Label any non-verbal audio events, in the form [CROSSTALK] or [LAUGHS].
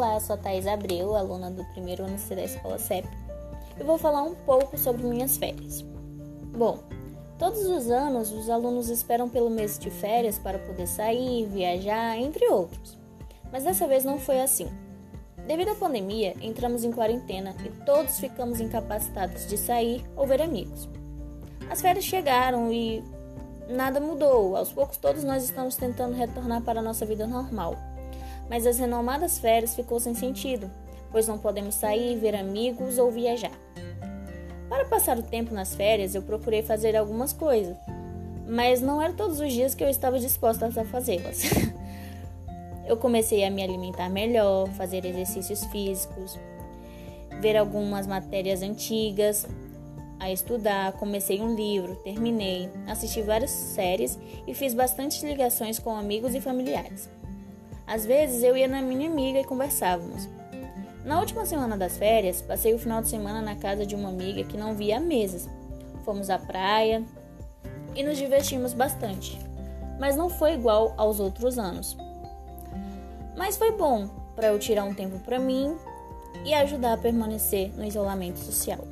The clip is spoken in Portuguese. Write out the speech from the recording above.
Olá, eu sou a Thais Abreu, aluna do primeiro ano C da Escola CEP, e vou falar um pouco sobre minhas férias. Bom, todos os anos os alunos esperam pelo mês de férias para poder sair, viajar, entre outros. Mas dessa vez não foi assim. Devido à pandemia, entramos em quarentena e todos ficamos incapacitados de sair ou ver amigos. As férias chegaram e nada mudou. Aos poucos todos nós estamos tentando retornar para a nossa vida normal mas as renomadas férias ficou sem sentido, pois não podemos sair, ver amigos ou viajar. Para passar o tempo nas férias, eu procurei fazer algumas coisas, mas não era todos os dias que eu estava disposta a fazê-las. [LAUGHS] eu comecei a me alimentar melhor, fazer exercícios físicos, ver algumas matérias antigas, a estudar, comecei um livro, terminei, assisti várias séries e fiz bastante ligações com amigos e familiares. Às vezes eu ia na minha amiga e conversávamos. Na última semana das férias, passei o final de semana na casa de uma amiga que não via há meses. Fomos à praia e nos divertimos bastante, mas não foi igual aos outros anos. Mas foi bom para eu tirar um tempo para mim e ajudar a permanecer no isolamento social.